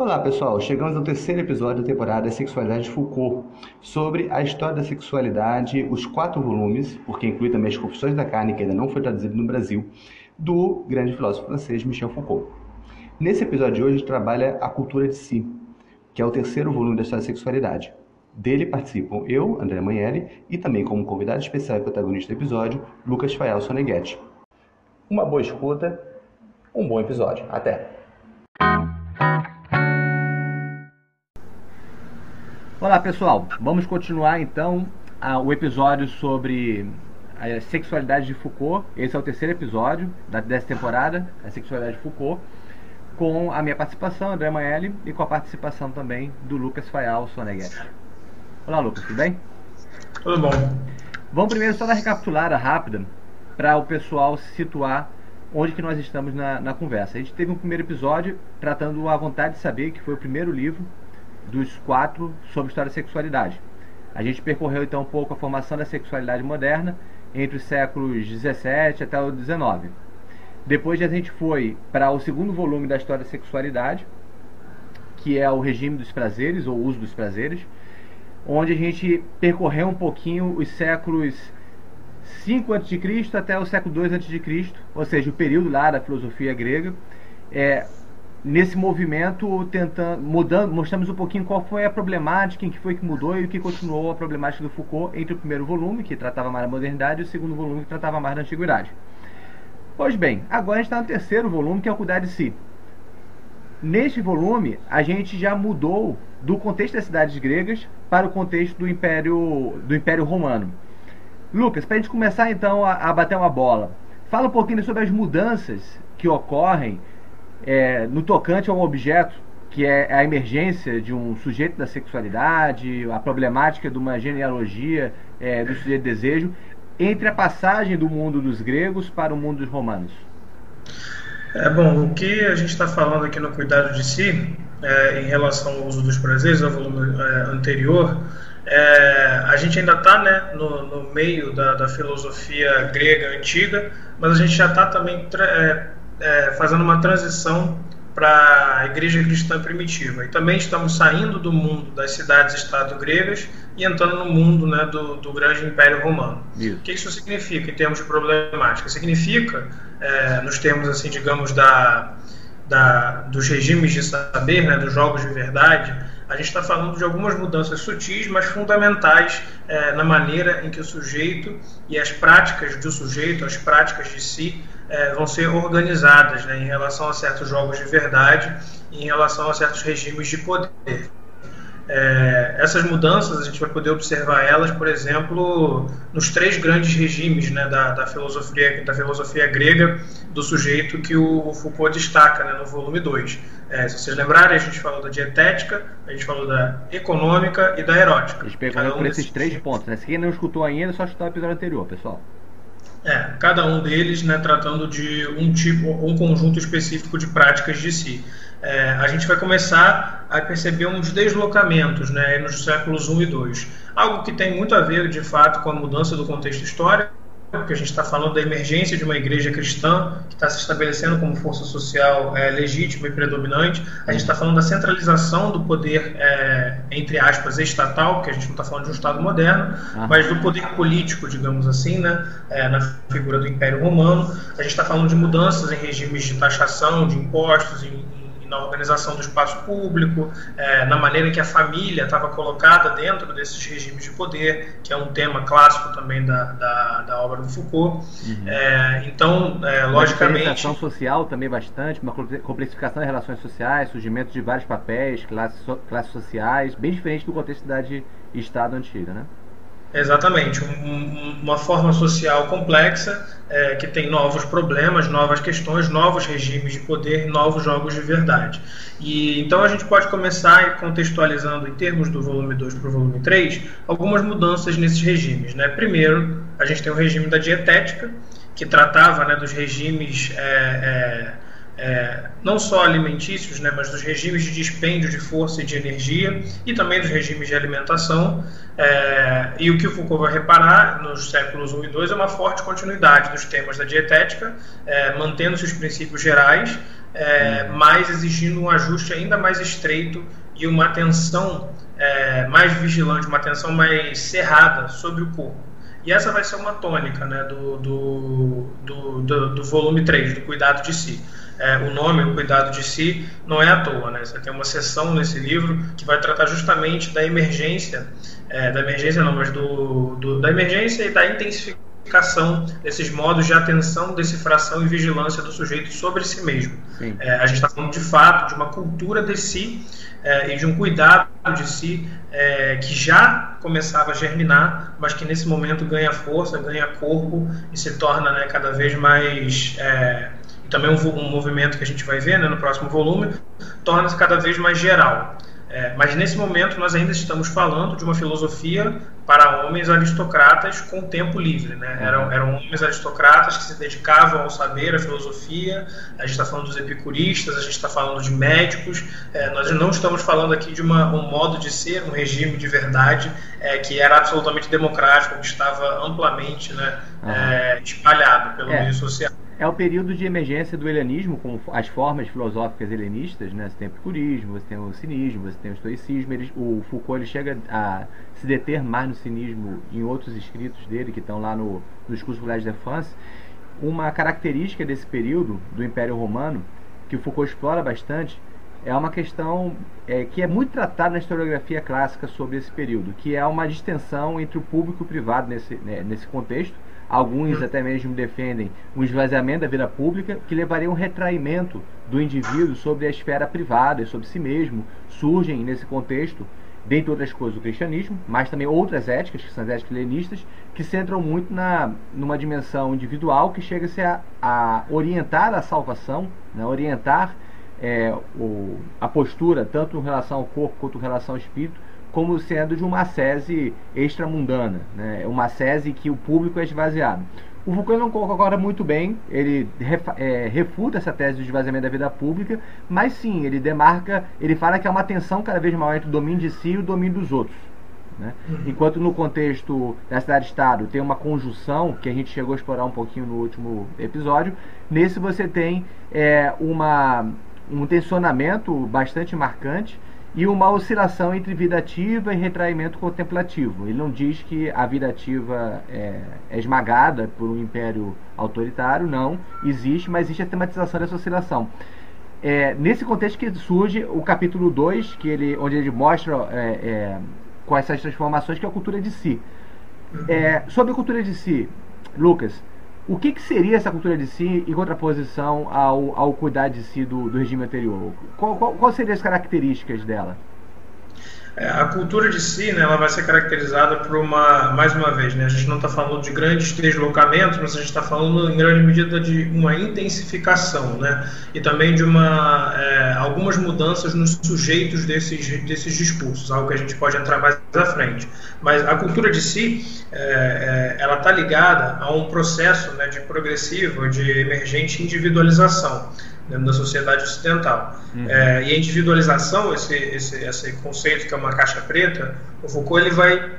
Olá pessoal, chegamos ao terceiro episódio da temporada Sexualidade de Foucault, sobre a história da sexualidade, os quatro volumes, porque inclui também as Confissões da Carne, que ainda não foi traduzido no Brasil, do grande filósofo francês Michel Foucault. Nesse episódio de hoje, a gente trabalha a cultura de si, que é o terceiro volume da história da sexualidade. Dele participam eu, André Manelli, e também como convidado especial e protagonista do episódio, Lucas Fayal Soneghetti. Uma boa escuta, um bom episódio. Até! Olá pessoal, vamos continuar então o episódio sobre a sexualidade de Foucault. Esse é o terceiro episódio dessa temporada, a sexualidade de Foucault, com a minha participação, André Maelli, e com a participação também do Lucas Fayal Soneghetti. Olá Lucas, tudo bem? Tudo bom. Vamos primeiro só dar recapitulada rápida para o pessoal se situar onde que nós estamos na, na conversa. A gente teve um primeiro episódio tratando a vontade de saber, que foi o primeiro livro dos quatro sobre história da sexualidade. A gente percorreu então um pouco a formação da sexualidade moderna entre os séculos 17 até o 19. Depois a gente foi para o segundo volume da história da sexualidade, que é o regime dos prazeres ou uso dos prazeres, onde a gente percorreu um pouquinho os séculos 5 a.C. até o século 2 a.C., ou seja, o período lá da filosofia grega, é, nesse movimento tentando mudando mostramos um pouquinho qual foi a problemática em que foi que mudou e o que continuou a problemática do Foucault entre o primeiro volume que tratava mais da modernidade e o segundo volume que tratava mais da antiguidade. Pois bem agora a gente está no terceiro volume que é o cuidar de si. Neste volume a gente já mudou do contexto das cidades gregas para o contexto do império do império romano. Lucas para a gente começar então a, a bater uma bola fala um pouquinho sobre as mudanças que ocorrem é, no tocante a um objeto que é a emergência de um sujeito da sexualidade, a problemática de uma genealogia é, do sujeito de desejo, entre a passagem do mundo dos gregos para o mundo dos romanos? É bom, o que a gente está falando aqui no cuidado de si, é, em relação ao uso dos prazeres, ao volume é, anterior, é, a gente ainda está né, no, no, meio da, da, filosofia grega antiga, mas a gente já está também é, é, fazendo uma transição para a igreja cristã primitiva. E também estamos saindo do mundo das cidades-estado gregas e entrando no mundo né, do, do grande império romano. Isso. O que isso significa em termos de problemática? Significa, é, nos termos, assim, digamos, da, da, dos regimes de saber, né, dos jogos de verdade, a gente está falando de algumas mudanças sutis, mas fundamentais é, na maneira em que o sujeito e as práticas do sujeito, as práticas de si, é, vão ser organizadas né, em relação a certos jogos de verdade e em relação a certos regimes de poder. É, essas mudanças a gente vai poder observar elas, por exemplo, nos três grandes regimes né, da, da, filosofia, da filosofia grega do sujeito que o, Foucault destaca né, no volume 2. É, se vocês lembrarem, a gente falou da dietética, a gente falou da econômica e da erótica. A gente pegou um por esses três pontos. Né? Se quem não escutou ainda, é só escutar o episódio anterior, pessoal. É, cada um deles né, tratando de um tipo, um conjunto específico de práticas de si. É, a gente vai começar a perceber uns deslocamentos né, nos séculos 1 e 2. Algo que tem muito a ver, de fato, com a mudança do contexto histórico, porque a gente está falando da emergência de uma igreja cristã que está se estabelecendo como força social é, legítima e predominante. A gente está falando da centralização do poder, é, entre aspas, estatal, porque a gente não está falando de um Estado moderno, ah. mas do poder político, digamos assim, né, é, na figura do Império Romano. A gente está falando de mudanças em regimes de taxação, de impostos, em, na organização do espaço público, é, na maneira que a família estava colocada dentro desses regimes de poder, que é um tema clássico também da, da, da obra do Foucault. Uhum. É, então, é, logicamente. Uma social também bastante, uma complexificação das relações sociais, surgimento de vários papéis, classes, classes sociais, bem diferente do contexto da cidade-estado antiga, né? Exatamente, um, uma forma social complexa é, que tem novos problemas, novas questões, novos regimes de poder, novos jogos de verdade. E então a gente pode começar contextualizando em termos do volume 2 para o volume 3 algumas mudanças nesses regimes. Né? Primeiro, a gente tem o regime da dietética, que tratava né, dos regimes é, é, é, não só alimentícios, né, mas dos regimes de dispêndio de força e de energia e também dos regimes de alimentação. É, e o que o Foucault vai reparar nos séculos 1 e 2 é uma forte continuidade dos temas da dietética, é, mantendo-se os princípios gerais, é, uhum. mas exigindo um ajuste ainda mais estreito e uma atenção é, mais vigilante, uma atenção mais cerrada sobre o corpo. E essa vai ser uma tônica né, do, do, do, do, do volume 3, do cuidado de si. É, o nome, o cuidado de si, não é à toa. Né? Você tem uma sessão nesse livro que vai tratar justamente da emergência, é, da emergência não, mas do, do, da emergência e da intensificação desses modos de atenção, decifração e vigilância do sujeito sobre si mesmo. É, a gente está falando de fato de uma cultura de si é, e de um cuidado de si é, que já começava a germinar, mas que nesse momento ganha força, ganha corpo e se torna né, cada vez mais. É, também um, um, movimento que a gente vai ver né, no próximo volume, torna-se cada vez mais geral. É, mas nesse momento nós ainda estamos falando de uma filosofia para homens aristocratas com tempo livre. Né? Uhum. Eram, eram homens aristocratas que se dedicavam ao saber, à filosofia. A gente está falando dos epicuristas, a gente está falando de médicos. É, nós não estamos falando aqui de uma, um modo de ser, um regime de verdade é, que era absolutamente democrático, que estava amplamente né, uhum. espalhado pelo é. meio social é o período de emergência do helenismo, com as formas filosóficas helenistas, né? Você tem o epicurismo, você tem o cinismo, você tem o estoicismo. Ele, o Foucault ele chega a se deter mais no cinismo em outros escritos dele, que estão lá no, no discurso Collège de France. Uma característica desse período do Império Romano, que o Foucault explora bastante, é uma questão é, que é muito tratada na historiografia clássica sobre esse período, que é uma distensão entre o público e o privado nesse, né, nesse contexto Alguns até mesmo defendem um esvaziamento da vida pública que levaria a um retraimento do indivíduo sobre a esfera privada, sobre si mesmo. Surgem nesse contexto, dentre outras coisas, o cristianismo, mas também outras éticas, que são as éticas lenistas, que centram muito na, numa dimensão individual que chega-se a, a orientar a salvação, né, orientar é, o, a postura, tanto em relação ao corpo quanto em relação ao espírito, como sendo de uma sese extramundana, né? uma sese que o público é esvaziado. O não concorda muito bem, ele é, refuta essa tese do esvaziamento da vida pública, mas sim, ele demarca, ele fala que há uma tensão cada vez maior entre o domínio de si e o domínio dos outros. Né? Uhum. Enquanto no contexto da cidade-estado tem uma conjunção, que a gente chegou a explorar um pouquinho no último episódio, nesse você tem é, uma, um tensionamento bastante marcante e uma oscilação entre vida ativa e retraimento contemplativo. Ele não diz que a vida ativa é, é, esmagada por um império autoritário, não, existe, mas existe a tematização dessa oscilação. É, nesse contexto que surge o capítulo 2, que ele, onde ele mostra é, é, quais são as transformações, que é a cultura de si. É, sobre a cultura de si, Lucas, o que, que, seria essa cultura de si em contraposição ao, ao cuidar de si do, do regime anterior? Qual, qual, qual seriam as características dela? É, a cultura de si, né, ela vai ser caracterizada por uma, mais uma vez, né, a gente não está falando de grandes deslocamentos, mas a gente está falando em grande medida de uma intensificação, né, e também de uma, é, algumas mudanças nos sujeitos desses, desses discursos, algo que a gente pode entrar mais à frente. Mas a cultura de si, é, é ela está ligada a um processo né, de progressiva, de emergente individualização dentro da sociedade ocidental. Uhum. É, e a individualização, esse, esse, esse conceito que é uma caixa preta, o Foucault ele vai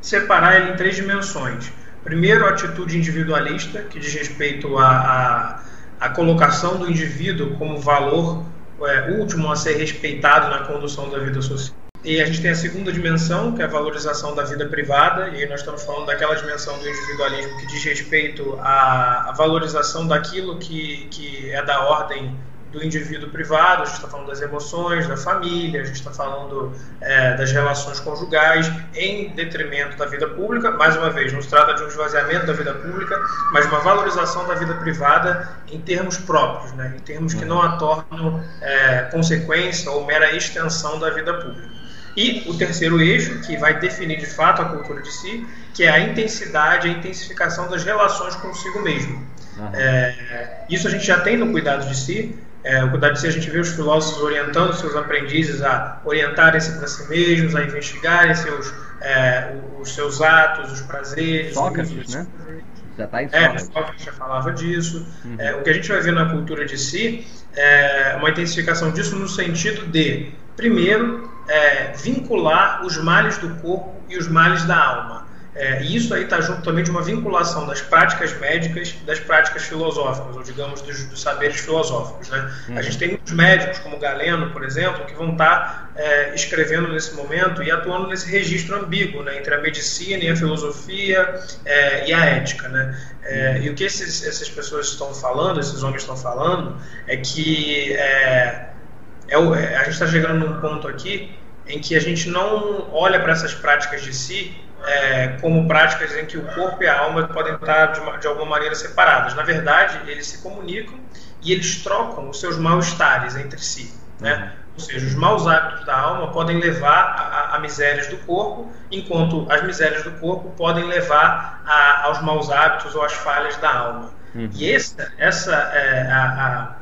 separar ele em três dimensões. Primeiro, a atitude individualista, que diz respeito à a, colocação do indivíduo como valor é, último a ser respeitado na condução da vida social. E a gente tem a segunda dimensão, que é a valorização da vida privada, e nós estamos falando daquela dimensão do individualismo que diz respeito à, à valorização daquilo que, que é da ordem do indivíduo privado, a gente está falando das emoções, da família, a gente está falando é, das relações conjugais, em detrimento da vida pública. Mais uma vez, não se trata de um esvaziamento da vida pública, mas uma valorização da vida privada em termos próprios, né? em termos que não a tornam é, consequência ou mera extensão da vida pública. E o terceiro eixo, que vai definir de fato a cultura de si, que é a intensidade, a intensificação das relações consigo mesmo. Uhum. É, isso a gente já tem no cuidado de si. É, o cuidado de si a gente vê os filósofos orientando seus aprendizes a orientarem-se para si mesmos, a investigarem seus, é, os seus atos, os prazeres. Sócrates, né? Já está em Sócrates. É, Sócrates já falava disso. Uhum. É, o que a gente vai ver na cultura de si é uma intensificação disso no sentido de, primeiro, é, vincular os males do corpo e os males da alma. É, e isso aí está junto também de uma vinculação das práticas médicas das práticas filosóficas, ou digamos, dos, dos saberes filosóficos. Né? Uhum. A gente tem muitos médicos, como Galeno, por exemplo, que vão estar tá, é, escrevendo nesse momento e atuando nesse registro ambíguo né, entre a medicina e a filosofia é, e a ética. Né? É, e o que esses, essas pessoas estão falando, esses homens estão falando, é que é, o, é, a gente está chegando num ponto aqui em que a gente não olha para essas práticas de si é, como práticas em que o corpo e a alma podem estar de, uma, de alguma maneira separadas. Na verdade, eles se comunicam e eles trocam os seus mal-estares entre si. Né? Uhum. Ou seja, os maus hábitos da alma podem levar a, a, a, misérias do corpo, enquanto as misérias do corpo podem levar a, aos maus hábitos ou às falhas da alma. Uhum. E essa, essa é, a,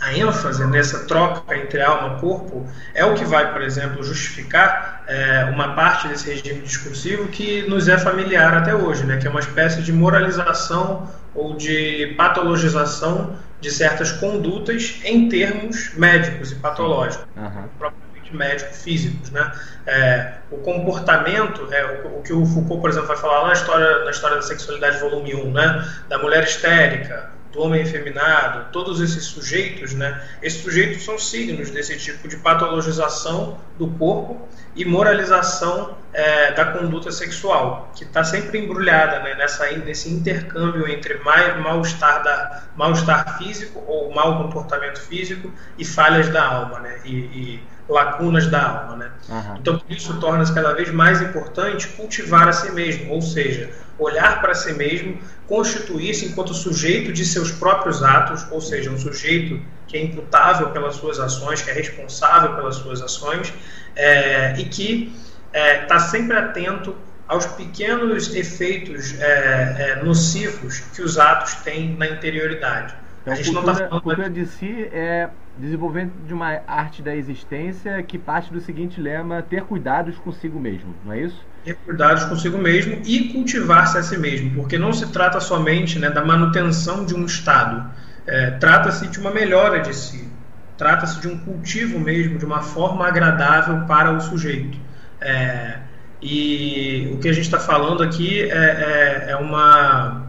a ênfase nessa troca entre alma e corpo é o que vai, por exemplo, justificar é, uma parte desse regime discursivo que nos é familiar até hoje, né, que é uma espécie de moralização ou de patologização de certas condutas em termos médicos e patológicos, uhum. propriamente médicos físicos, né? É, o comportamento, é, o, o, que o Foucault, por exemplo, vai falar lá na história, na história da sexualidade, volume 1, né? Da mulher histérica, do homem efeminado, todos esses sujeitos, né? Esses sujeitos são signos desse tipo de patologização do corpo e moralização é, da conduta sexual, que está sempre embrulhada né, nessa, nesse intercâmbio entre mal-estar mal-estar físico ou mau comportamento físico e falhas da alma, né? E, e lacunas da alma, né? Uhum. Então, por isso torna-se cada vez mais importante cultivar a si mesmo, ou seja, olhar para si mesmo, constituir-se enquanto sujeito de seus próprios atos, ou seja, um sujeito que é imputável pelas suas ações, que é responsável pelas suas ações é, e que está é, tá sempre atento aos pequenos efeitos é, é, nocivos que os atos têm na interioridade. Então, a gente cultura, não está falando. Cultura de si é desenvolvimento de uma arte da existência que parte do seguinte lema: ter cuidados consigo mesmo, não é isso? Ter cuidados consigo mesmo e cultivar-se a si mesmo, porque não se trata somente né, da manutenção de um estado, é, trata-se de uma melhora de si, trata-se de um cultivo mesmo, de uma forma agradável para o sujeito. É, e o que a gente está falando aqui é, é, é uma,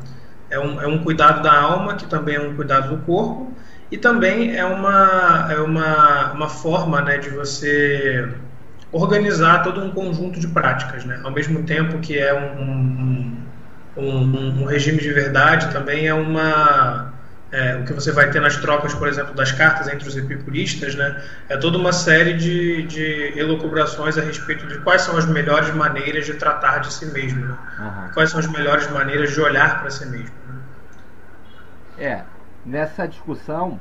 é, um, é um cuidado da alma, que também é um cuidado do corpo, e também é uma, é uma, uma forma né, de você organizar todo um conjunto de práticas, né? ao mesmo tempo que é um, um, um, um regime de verdade, também é uma é, o que você vai ter nas trocas, por exemplo, das cartas entre os epicuristas, né, é toda uma série de, de elucubrações a respeito de quais são as melhores maneiras de tratar de si mesmo, né? uhum. quais são as melhores maneiras de olhar para si mesmo. É, nessa discussão,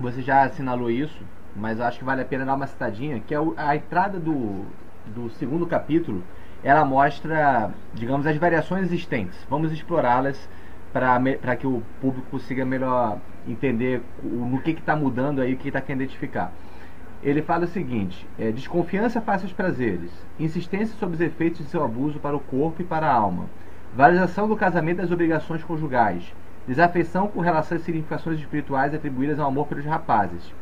você já assinalou isso, mas acho que vale a pena dar uma citadinha, que é a entrada do, do segundo capítulo, ela mostra, digamos, as variações existentes. Vamos explorá-las para que o público consiga melhor entender no que está mudando aí, o que está querendo identificar. Ele fala o seguinte: é, desconfiança face aos prazeres, insistência sobre os efeitos de seu abuso para o corpo e para a alma, valorização do casamento das obrigações conjugais, desafeição com relação às significações espirituais atribuídas ao amor pelos rapazes.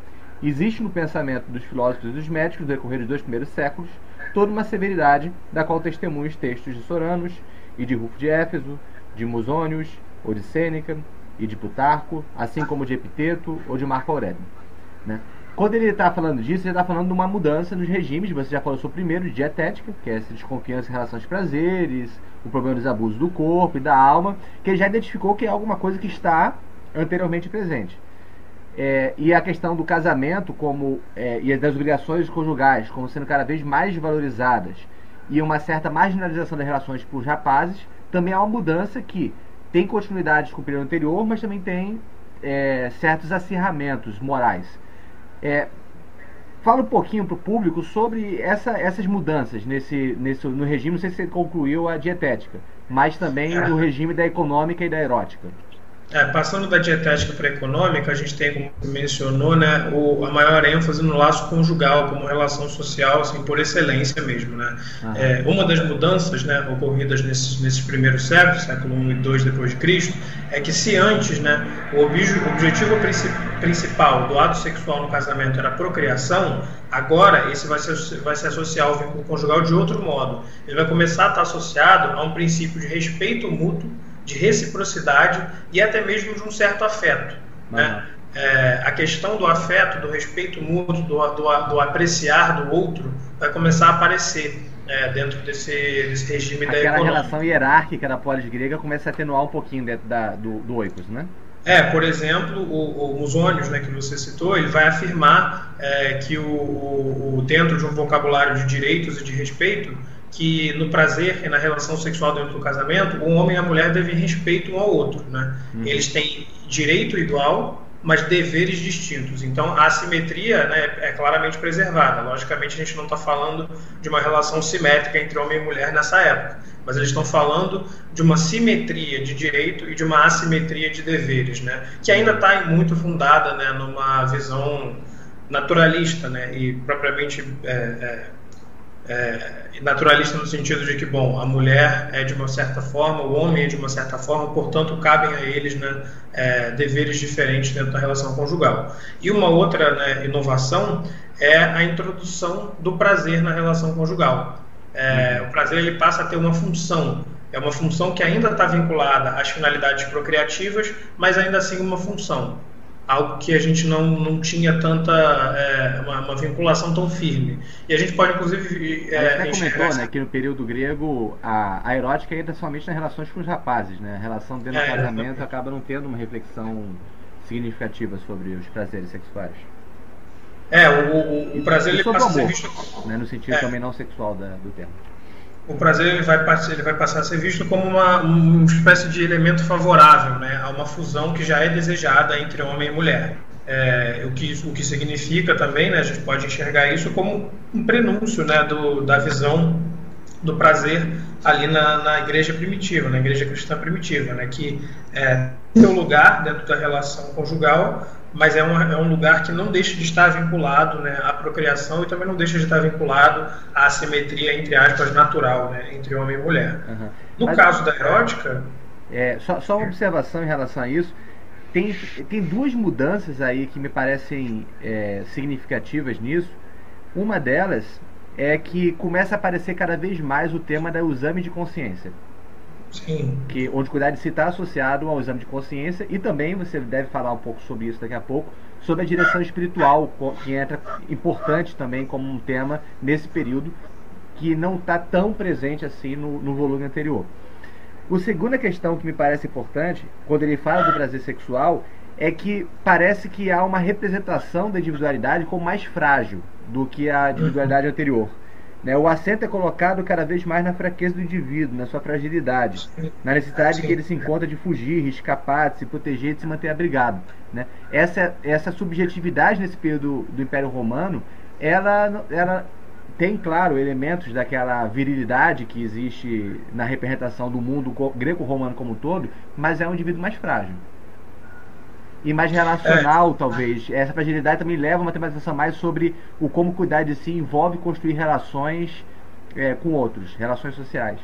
Existe no pensamento dos filósofos e dos médicos do decorrer dos dois primeiros séculos toda uma severidade da qual testemunham os textos de Soranos e de Rufo de Éfeso, de Musônios ou de Sêneca e de Plutarco, assim como de Epiteto ou de Marco Aurélio. Né? Quando ele está falando disso, ele está falando de uma mudança nos regimes. Você já falou sobre o primeiro, de dietética, que é essa desconfiança em relação aos prazeres, o problema dos abusos do corpo e da alma, que ele já identificou que é alguma coisa que está anteriormente presente. É, e a questão do casamento como é, e das obrigações conjugais como sendo cada vez mais valorizadas e uma certa marginalização das relações por rapazes também é uma mudança que tem continuidade com o período anterior, mas também tem é, certos acirramentos morais. É, fala um pouquinho para o público sobre essa, essas mudanças nesse, nesse, no regime, não sei se você concluiu a dietética, mas também no regime da econômica e da erótica. É, passando da dietética para a econômica, a gente tem, como mencionou, né, o, a maior ênfase no laço conjugal como relação social, assim, por excelência mesmo. Né? É, uma das mudanças né, ocorridas nesses, nesses primeiros séculos, século I e II depois de Cristo, é que se antes né, o objetivo principal principal do ato sexual no casamento era a procriação, agora esse vai se, vai se associar ao vínculo conjugal de outro modo. Ele vai começar a estar associado a um princípio de respeito mútuo, de reciprocidade e até mesmo de um certo afeto. Né? É, a questão do afeto, do respeito mútuo, do, do, do apreciar do outro, vai começar a aparecer é, dentro desse, desse regime Aquela da Aquela relação hierárquica da polis grega começa a atenuar um pouquinho dentro da, do, do oikos, né? É, por exemplo, o, o Musônios, né, que você citou, ele vai afirmar é, que o, o, dentro de um vocabulário de direitos e de respeito, que no prazer e na relação sexual dentro do casamento, o homem e a mulher devem respeito um ao outro. Né? Uhum. Eles têm direito igual, mas deveres distintos. Então, a assimetria né, é claramente preservada. Logicamente, a gente não está falando de uma relação simétrica entre homem e mulher nessa época, mas eles estão falando de uma simetria de direito e de uma assimetria de deveres, né, que ainda está muito fundada né, numa visão naturalista né, e propriamente é, é, é, naturalista no sentido de que, bom, a mulher é de uma certa forma, o homem é de uma certa forma, portanto, cabem a eles né, é, deveres diferentes dentro da relação conjugal. E uma outra né, inovação é a introdução do prazer na relação conjugal. É, o prazer ele passa a ter uma função, é uma função que ainda está vinculada às finalidades procriativas, mas ainda assim uma função algo que a gente não, não tinha tanta é, uma, uma, vinculação tão firme. E a gente pode inclusive é, a gente comentou, né, que no período grego a, a erótica entra somente nas relações com os rapazes, né? A relação dentro do é, casamento acaba não tendo uma reflexão significativa sobre os prazeres sexuais. É, o, o, o prazer ele passa amor, a ser visto né, no sentido é. também não sexual da, do termo o prazer ele vai, ele vai passar a ser visto como uma, uma espécie de elemento favorável né, a uma fusão que já é desejada entre homem e mulher. É, o, que, o que significa também, né, a gente pode enxergar isso como um prenúncio né, do, da visão do prazer ali na, na igreja primitiva, na igreja cristã primitiva, né, que é, seu lugar dentro da relação conjugal mas é um, é um lugar que não deixa de estar vinculado né, à procriação e também não deixa de estar vinculado à assimetria, entre aspas, natural, né, entre homem e mulher. Uhum. No mas, caso da erótica. É, só, só uma observação em relação a isso. Tem, tem duas mudanças aí que me parecem é, significativas nisso. Uma delas é que começa a aparecer cada vez mais o tema do exame de consciência. Sim. Que, onde cuidar de si está associado ao exame de consciência e também você deve falar um pouco sobre isso daqui a pouco, sobre a direção espiritual, que entra importante também como um tema nesse período, que não está tão presente assim no, no volume anterior. A segunda questão que me parece importante, quando ele fala do prazer sexual, é que parece que há uma representação da individualidade como mais frágil do que a individualidade anterior. Né? O acento é colocado cada vez mais na fraqueza do indivíduo, na sua fragilidade, na necessidade que ele se encontra de fugir, escapar, de se proteger, de se manter abrigado. Né? Essa, essa subjetividade nesse período do Império Romano, ela, ela tem, claro, elementos daquela virilidade que existe na representação do mundo greco-romano como um todo, mas é um indivíduo mais frágil e mais relacional, é. talvez. Essa fragilidade também leva uma tematização mais sobre o como cuidar de si envolve construir relações é, com outros, relações sociais.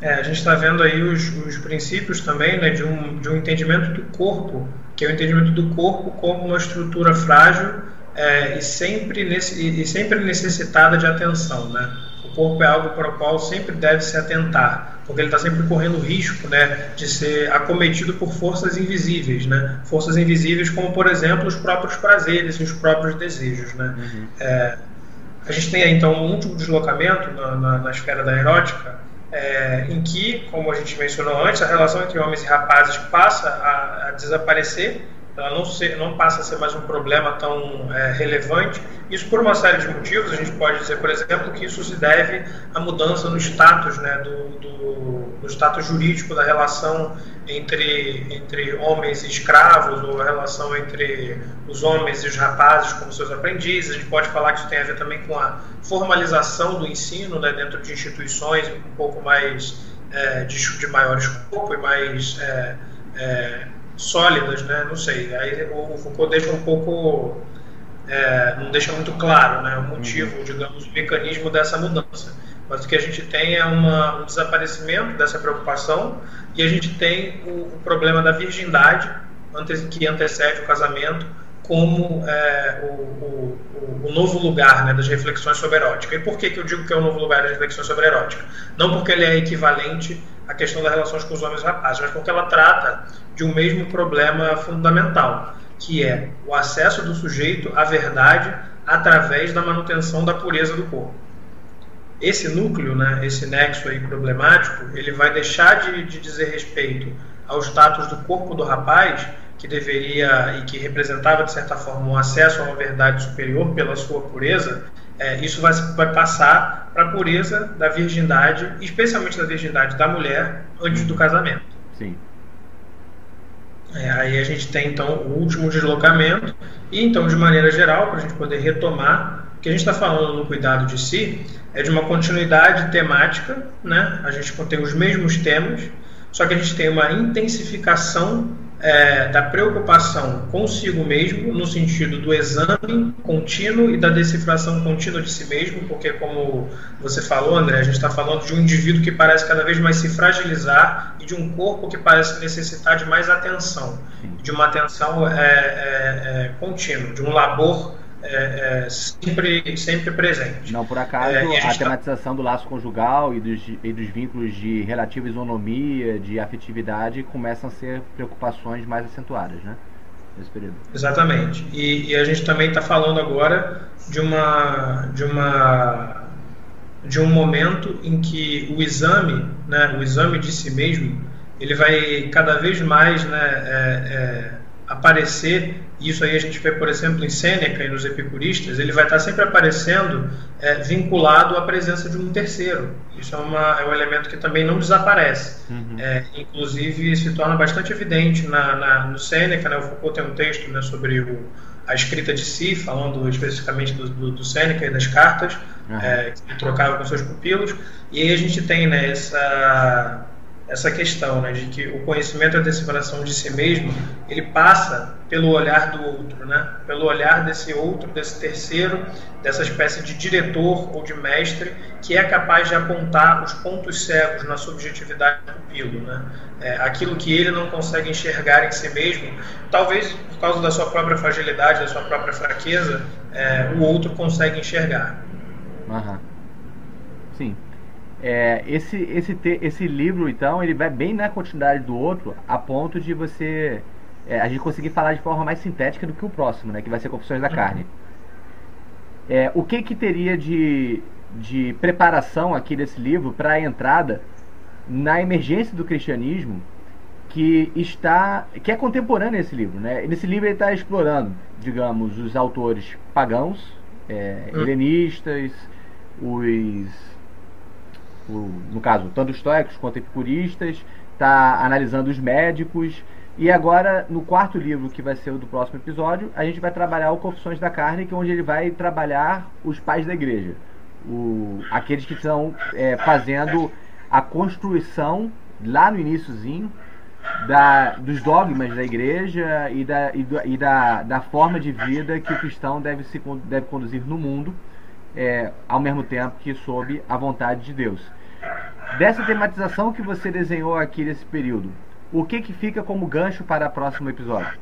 É, a gente está vendo aí os, os princípios também né, de, um, de um entendimento do corpo, que é o entendimento do corpo como uma estrutura frágil é, e, sempre nesse, e sempre necessitada de atenção. Né? O corpo é algo para o qual sempre deve se atentar porque ele está sempre correndo o risco né, de ser acometido por forças invisíveis, né? forças invisíveis como, por exemplo, os próprios prazeres e os próprios desejos. Né? Uhum. É, a gente tem então um último deslocamento na, na, na esfera da erótica, é, em que, como a gente mencionou antes, a relação entre homens e rapazes passa a, a desaparecer ela não, ser, não passa a ser mais um problema tão é, relevante. Isso por uma série de motivos. A gente pode dizer, por exemplo, que isso se deve à mudança no status, né, do, do, do status jurídico da relação entre, entre homens e escravos, ou a relação entre os homens e os rapazes como seus aprendizes. A gente pode falar que isso tem a ver também com a formalização do ensino né, dentro de instituições um pouco mais é, de, de maior escopo e mais. É, é, sólidas, né? Não sei. Aí o Foucault deixa um pouco, é, não deixa muito claro, né? O motivo, uhum. digamos, o mecanismo dessa mudança. Mas o que a gente tem é uma, um desaparecimento dessa preocupação e a gente tem o, o problema da virgindade que antecede o casamento como é, o, o, o, novo lugar né, das reflexões sobre erótica. E por que, que eu digo que é o novo lugar das reflexões sobre erótica? Não porque ele é equivalente à questão das relações com os homens rapazes, mas porque ela trata de um mesmo problema fundamental, que é o acesso do sujeito à verdade através da manutenção da pureza do corpo. Esse núcleo, né, esse nexo aí problemático, ele vai deixar de, de dizer respeito ao status do corpo do rapaz que deveria e que representava de certa forma um acesso a uma verdade superior pela sua pureza, é, isso vai, vai passar para a pureza da virgindade, especialmente da virgindade da mulher antes do casamento. Sim. É, aí a gente tem então o último deslocamento e então de maneira geral para a gente poder retomar o que a gente está falando no cuidado de si é de uma continuidade temática, né? A gente contém os mesmos temas, só que a gente tem uma intensificação é, da preocupação consigo mesmo, no sentido do exame contínuo e da decifração contínua de si mesmo, porque, como você falou, André, a gente está falando de um indivíduo que parece cada vez mais se fragilizar e de um corpo que parece necessitar de mais atenção, de uma atenção é, é, é contínua, de um labor é, é, sempre, sempre presente. Não por acaso é, a, a tá tematização tá... do laço conjugal e dos, e dos vínculos de relativa isonomia, de afetividade, começam a ser preocupações mais acentuadas, né? Nesse período. Exatamente. E, e a gente também está falando agora de uma, de uma de um momento em que o exame, né, o exame de si mesmo, ele vai cada vez mais né, é, é, aparecer isso aí a gente vê, por exemplo, em Sêneca e nos epicuristas, ele vai estar sempre aparecendo é, vinculado à presença de um terceiro. Isso é, uma, é um elemento que também não desaparece. Uhum. É, inclusive, se torna bastante evidente na, na, no Sêneca. Né, o Foucault tem um texto né, sobre o, a escrita de si, falando especificamente do, do, do Sêneca e das cartas, uhum. é, que ele trocava com seus pupilos. E aí a gente tem né, essa essa questão né, de que o conhecimento e a decifração de si mesmo ele passa pelo olhar do outro, né? pelo olhar desse outro, desse terceiro, dessa espécie de diretor ou de mestre que é capaz de apontar os pontos cegos na subjetividade do pupilo, né? É, aquilo que ele não consegue enxergar em si mesmo, talvez por causa da sua própria fragilidade, da sua própria fraqueza, é, o outro consegue enxergar. Uhum. Sim. É, esse, esse, esse livro, então, ele vai bem na continuidade do outro, a ponto de você. É, a gente conseguir falar de forma mais sintética do que o próximo, né? Que vai ser Confissões da Carne. É, o que que teria de, de preparação aqui desse livro para a entrada na emergência do cristianismo que está que é contemporâneo esse livro, né? Nesse livro ele está explorando, digamos, os autores pagãos, é, hum. helenistas, os no caso, tanto estoicos quanto epicuristas, está analisando os médicos. E agora, no quarto livro, que vai ser o do próximo episódio, a gente vai trabalhar o Confissões da Carne, que é onde ele vai trabalhar os pais da igreja. O, aqueles que estão é, fazendo a construção, lá no iníciozinho, da, dos dogmas da igreja e, da, e, do, e da, da forma de vida que o cristão deve, se, deve conduzir no mundo, é, ao mesmo tempo que sob a vontade de Deus. Dessa tematização que você desenhou aqui nesse período, o que, que fica como gancho para o próximo episódio?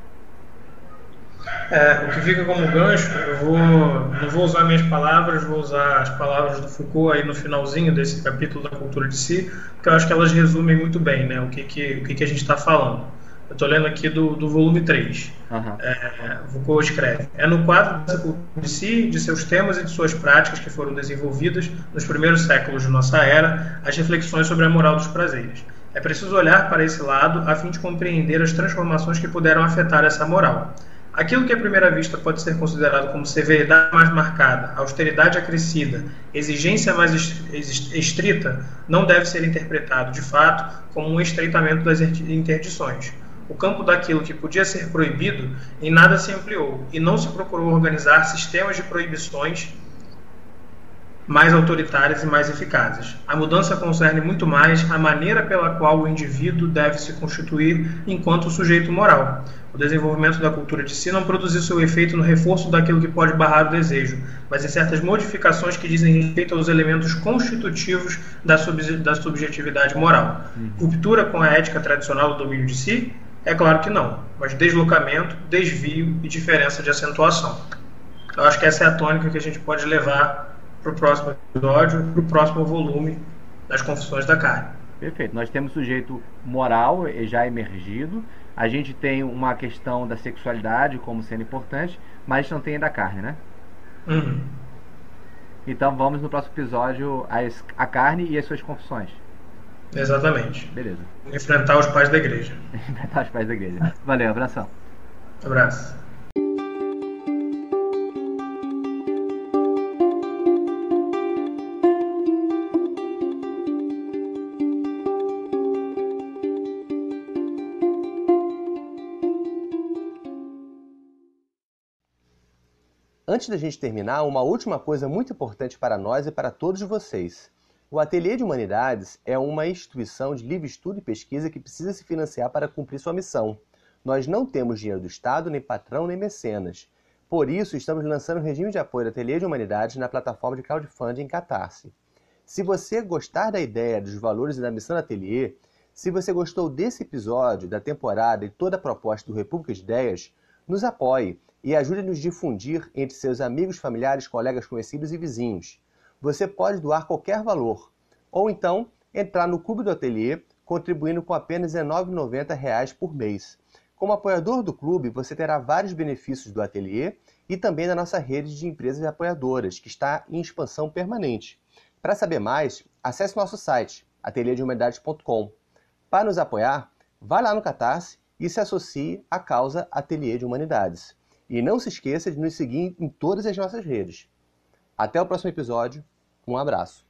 É, o que fica como gancho, eu vou, não vou usar minhas palavras, vou usar as palavras do Foucault aí no finalzinho desse capítulo da cultura de si, porque eu acho que elas resumem muito bem né, o, que, que, o que, que a gente está falando. Eu estou lendo aqui do, do volume 3. Uhum. É, Foucault escreve: É no quadro dessa cultura de si, de seus temas e de suas práticas que foram desenvolvidas nos primeiros séculos de nossa era, as reflexões sobre a moral dos prazeres. É preciso olhar para esse lado a fim de compreender as transformações que puderam afetar essa moral. Aquilo que à primeira vista pode ser considerado como severidade mais marcada, austeridade acrescida, exigência mais estrita, não deve ser interpretado, de fato, como um estreitamento das interdições o campo daquilo que podia ser proibido em nada se ampliou e não se procurou organizar sistemas de proibições mais autoritárias e mais eficazes. A mudança concerne muito mais a maneira pela qual o indivíduo deve se constituir enquanto sujeito moral. O desenvolvimento da cultura de si não produziu seu efeito no reforço daquilo que pode barrar o desejo, mas em certas modificações que dizem respeito aos elementos constitutivos da, sub da subjetividade moral. Uhum. Ruptura com a ética tradicional do domínio de si, É claro que não, mas deslocamento, desvio e diferença de acentuação. Eu acho que essa é a tônica que a gente pode levar para o próximo episódio, para o próximo volume das Confissões da Carne. Perfeito. Nós temos sujeito moral já emergido, a gente tem uma questão da sexualidade como sendo importante, mas não tem ainda a carne, né? Uhum. Então vamos no próximo episódio as, a carne e as suas confissões. Exatamente. Beleza. Enfrentar os pais da igreja. Enfrentar os pais da igreja. Valeu, abração. Abraço. Antes da gente terminar, uma última coisa muito importante para nós e para todos vocês. O Ateliê de Humanidades é uma instituição de livre estudo e pesquisa que precisa se financiar para cumprir sua missão. Nós não temos dinheiro do Estado, nem patrão, nem mecenas. Por isso, estamos lançando um regime de apoio do Ateliê de Humanidades na plataforma de crowdfunding Catarse. Se você gostar da ideia, dos valores e da missão do Ateliê, se você gostou desse episódio, da temporada e toda a proposta do República de Ideias, nos apoie e ajude a difundir entre seus amigos, familiares, colegas, conhecidos e vizinhos. Você pode doar qualquer valor, ou então entrar no Clube do Ateliê, contribuindo com apenas R$ 19,90 por mês. Como apoiador do clube, você terá vários benefícios do ateliê e também da nossa rede de empresas apoiadoras, que está em expansão permanente. Para saber mais, acesse nosso site, ateliêdehumanidades.com. Para nos apoiar, vá lá no Catarse e se associe à causa Ateliê de Humanidades. E não se esqueça de nos seguir em todas as nossas redes. Até o próximo episódio. Um abraço.